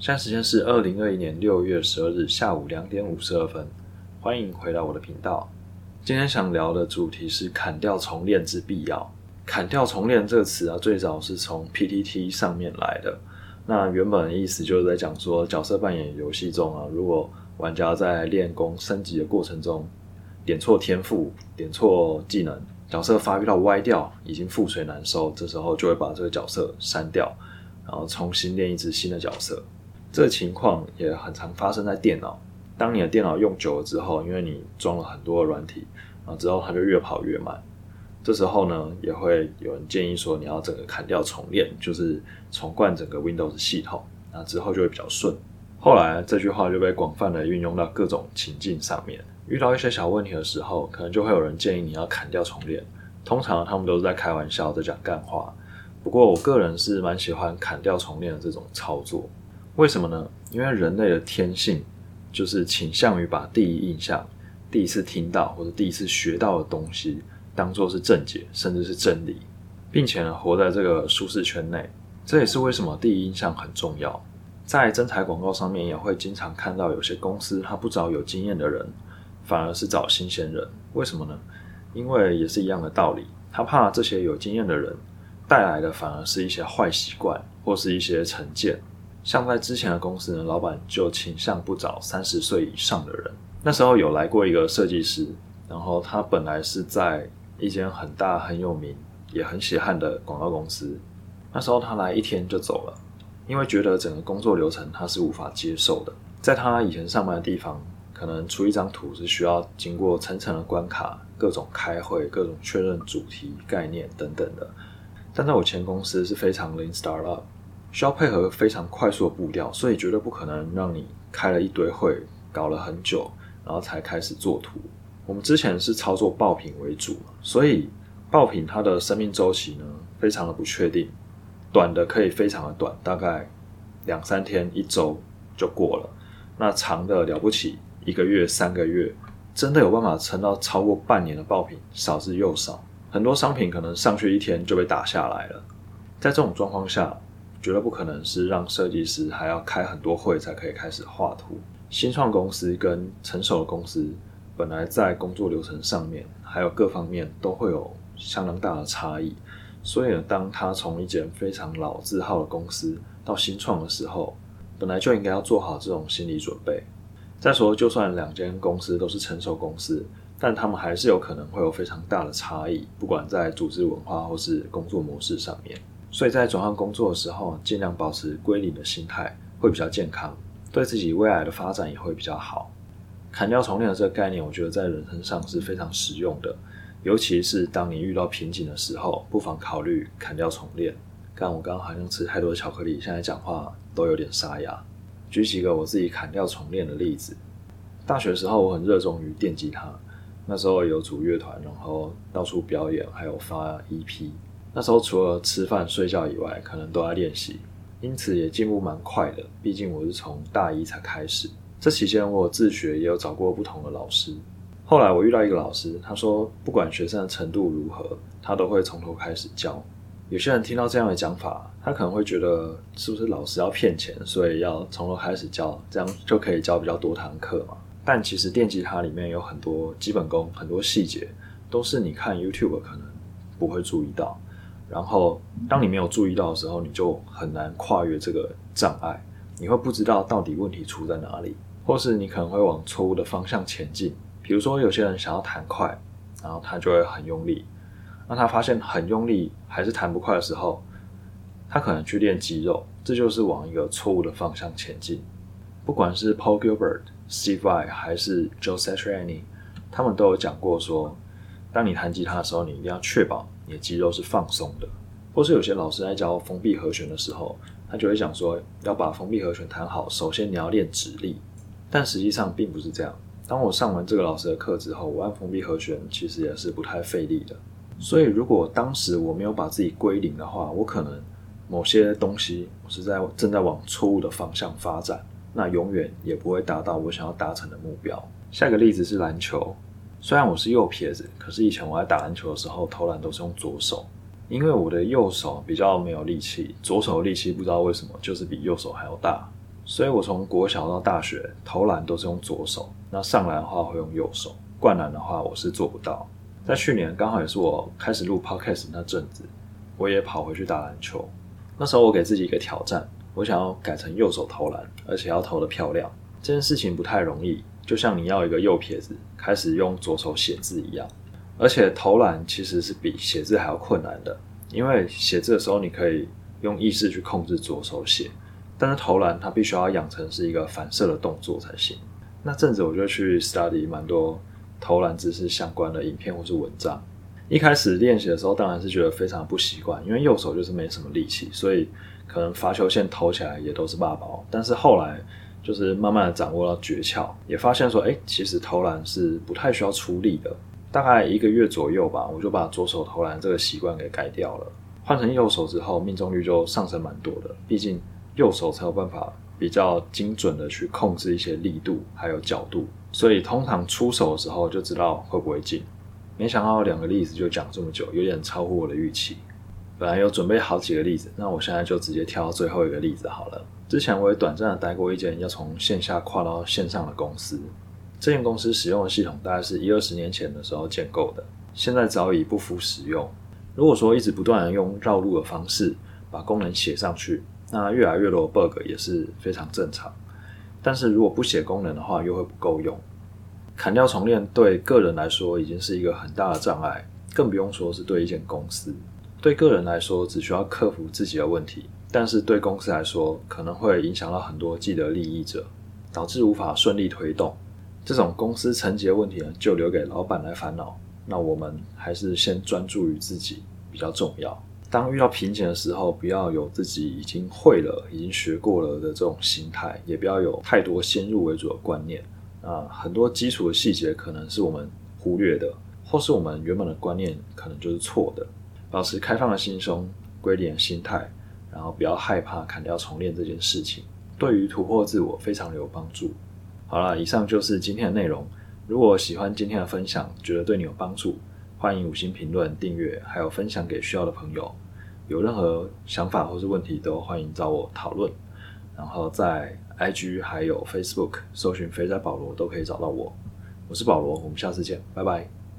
现在时间是二零二一年六月十二日下午两点五十二分，欢迎回到我的频道。今天想聊的主题是砍掉重练之必要。砍掉重练这个词啊，最早是从 PTT 上面来的。那原本的意思就是在讲说，角色扮演游戏中啊，如果玩家在练功升级的过程中点错天赋、点错技能，角色发育到歪掉，已经覆水难收，这时候就会把这个角色删掉。然后重新练一只新的角色，这情况也很常发生在电脑。当你的电脑用久了之后，因为你装了很多的软体，然后之后它就越跑越慢。这时候呢，也会有人建议说，你要整个砍掉重练，就是重灌整个 Windows 系统，那之后就会比较顺。后来这句话就被广泛的运用到各种情境上面。遇到一些小问题的时候，可能就会有人建议你要砍掉重练。通常他们都是在开玩笑，在讲干话。不过我个人是蛮喜欢砍掉重练的这种操作，为什么呢？因为人类的天性就是倾向于把第一印象、第一次听到或者第一次学到的东西当做是正解，甚至是真理，并且呢活在这个舒适圈内。这也是为什么第一印象很重要。在真材广告上面也会经常看到有些公司他不找有经验的人，反而是找新鲜人。为什么呢？因为也是一样的道理，他怕这些有经验的人。带来的反而是一些坏习惯或是一些成见。像在之前的公司呢，老板就倾向不找三十岁以上的人。那时候有来过一个设计师，然后他本来是在一间很大很有名也很血汗的广告公司。那时候他来一天就走了，因为觉得整个工作流程他是无法接受的。在他以前上班的地方，可能出一张图是需要经过层层的关卡，各种开会、各种确认主题、概念等等的。但在我前公司是非常 lean startup，需要配合非常快速的步调，所以绝对不可能让你开了一堆会，搞了很久，然后才开始做图。我们之前是操作爆品为主，所以爆品它的生命周期呢非常的不确定，短的可以非常的短，大概两三天、一周就过了。那长的了不起，一个月、三个月，真的有办法撑到超过半年的爆品，少之又少。很多商品可能上去一天就被打下来了，在这种状况下，绝对不可能是让设计师还要开很多会才可以开始画图。新创公司跟成熟的公司本来在工作流程上面还有各方面都会有相当大的差异，所以呢，当他从一间非常老字号的公司到新创的时候，本来就应该要做好这种心理准备。再说，就算两间公司都是成熟公司。但他们还是有可能会有非常大的差异，不管在组织文化或是工作模式上面。所以在转换工作的时候，尽量保持归零的心态会比较健康，对自己未来的发展也会比较好。砍掉重练的这个概念，我觉得在人生上是非常实用的，尤其是当你遇到瓶颈的时候，不妨考虑砍掉重练。看我刚刚好像吃太多巧克力，现在讲话都有点沙哑。举几个我自己砍掉重练的例子。大学时候，我很热衷于电吉他。那时候有组乐团，然后到处表演，还有发 EP。那时候除了吃饭睡觉以外，可能都在练习，因此也进步蛮快的。毕竟我是从大一才开始，这期间我自学，也有找过不同的老师。后来我遇到一个老师，他说不管学生的程度如何，他都会从头开始教。有些人听到这样的讲法，他可能会觉得是不是老师要骗钱，所以要从头开始教，这样就可以教比较多堂课嘛？但其实电吉他里面有很多基本功，很多细节都是你看 YouTube 可能不会注意到。然后当你没有注意到的时候，你就很难跨越这个障碍。你会不知道到底问题出在哪里，或是你可能会往错误的方向前进。比如说有些人想要弹快，然后他就会很用力，那他发现很用力还是弹不快的时候，他可能去练肌肉，这就是往一个错误的方向前进。不管是 Paul Gilbert。Steve Vai 还是 Joe Satriani，他们都有讲过说，当你弹吉他的时候，你一定要确保你的肌肉是放松的。或是有些老师在教封闭和弦的时候，他就会讲说，要把封闭和弦弹好，首先你要练指力。但实际上并不是这样。当我上完这个老师的课之后，我按封闭和弦其实也是不太费力的。所以如果当时我没有把自己归零的话，我可能某些东西我是在正在往错误的方向发展。那永远也不会达到我想要达成的目标。下一个例子是篮球，虽然我是右撇子，可是以前我在打篮球的时候投篮都是用左手，因为我的右手比较没有力气，左手的力气不知道为什么就是比右手还要大，所以我从国小到大学投篮都是用左手，那上篮的话会用右手，灌篮的话我是做不到。在去年刚好也是我开始录 podcast 那阵子，我也跑回去打篮球。那时候我给自己一个挑战，我想要改成右手投篮，而且要投的漂亮。这件事情不太容易，就像你要一个右撇子开始用左手写字一样。而且投篮其实是比写字还要困难的，因为写字的时候你可以用意识去控制左手写，但是投篮它必须要养成是一个反射的动作才行。那阵子我就去 study 蛮多投篮姿势相关的影片或是文章。一开始练习的时候当然是觉得非常不习惯，因为右手就是没什么力气，所以可能罚球线投起来也都是霸包。但是后来就是慢慢的掌握到诀窍，也发现说，哎，其实投篮是不太需要出力的。大概一个月左右吧，我就把左手投篮这个习惯给改掉了。换成右手之后，命中率就上升蛮多的。毕竟右手才有办法比较精准的去控制一些力度还有角度，所以通常出手的时候就知道会不会进。没想到两个例子就讲这么久，有点超乎我的预期。本来有准备好几个例子，那我现在就直接挑最后一个例子好了。之前我也短暂的待过一间要从线下跨到线上的公司。这间公司使用的系统大概是一二十年前的时候建构的，现在早已不敷使用。如果说一直不断的用绕路的方式把功能写上去，那越来越多的 bug 也是非常正常。但是如果不写功能的话，又会不够用。砍掉重练对个人来说已经是一个很大的障碍，更不用说是对一间公司。对个人来说只需要克服自己的问题，但是对公司来说可能会影响到很多既得利益者，导致无法顺利推动。这种公司层级的问题呢，就留给老板来烦恼。那我们还是先专注于自己比较重要。当遇到瓶颈的时候，不要有自己已经会了、已经学过了的这种心态，也不要有太多先入为主的观念。啊，很多基础的细节可能是我们忽略的，或是我们原本的观念可能就是错的。保持开放的心胸、归零的心态，然后不要害怕砍掉重练这件事情，对于突破自我非常有帮助。好了，以上就是今天的内容。如果喜欢今天的分享，觉得对你有帮助，欢迎五星评论、订阅，还有分享给需要的朋友。有任何想法或是问题，都欢迎找我讨论。然后在 IG 还有 Facebook 搜寻“肥仔保罗”都可以找到我。我是保罗，我们下次见，拜拜。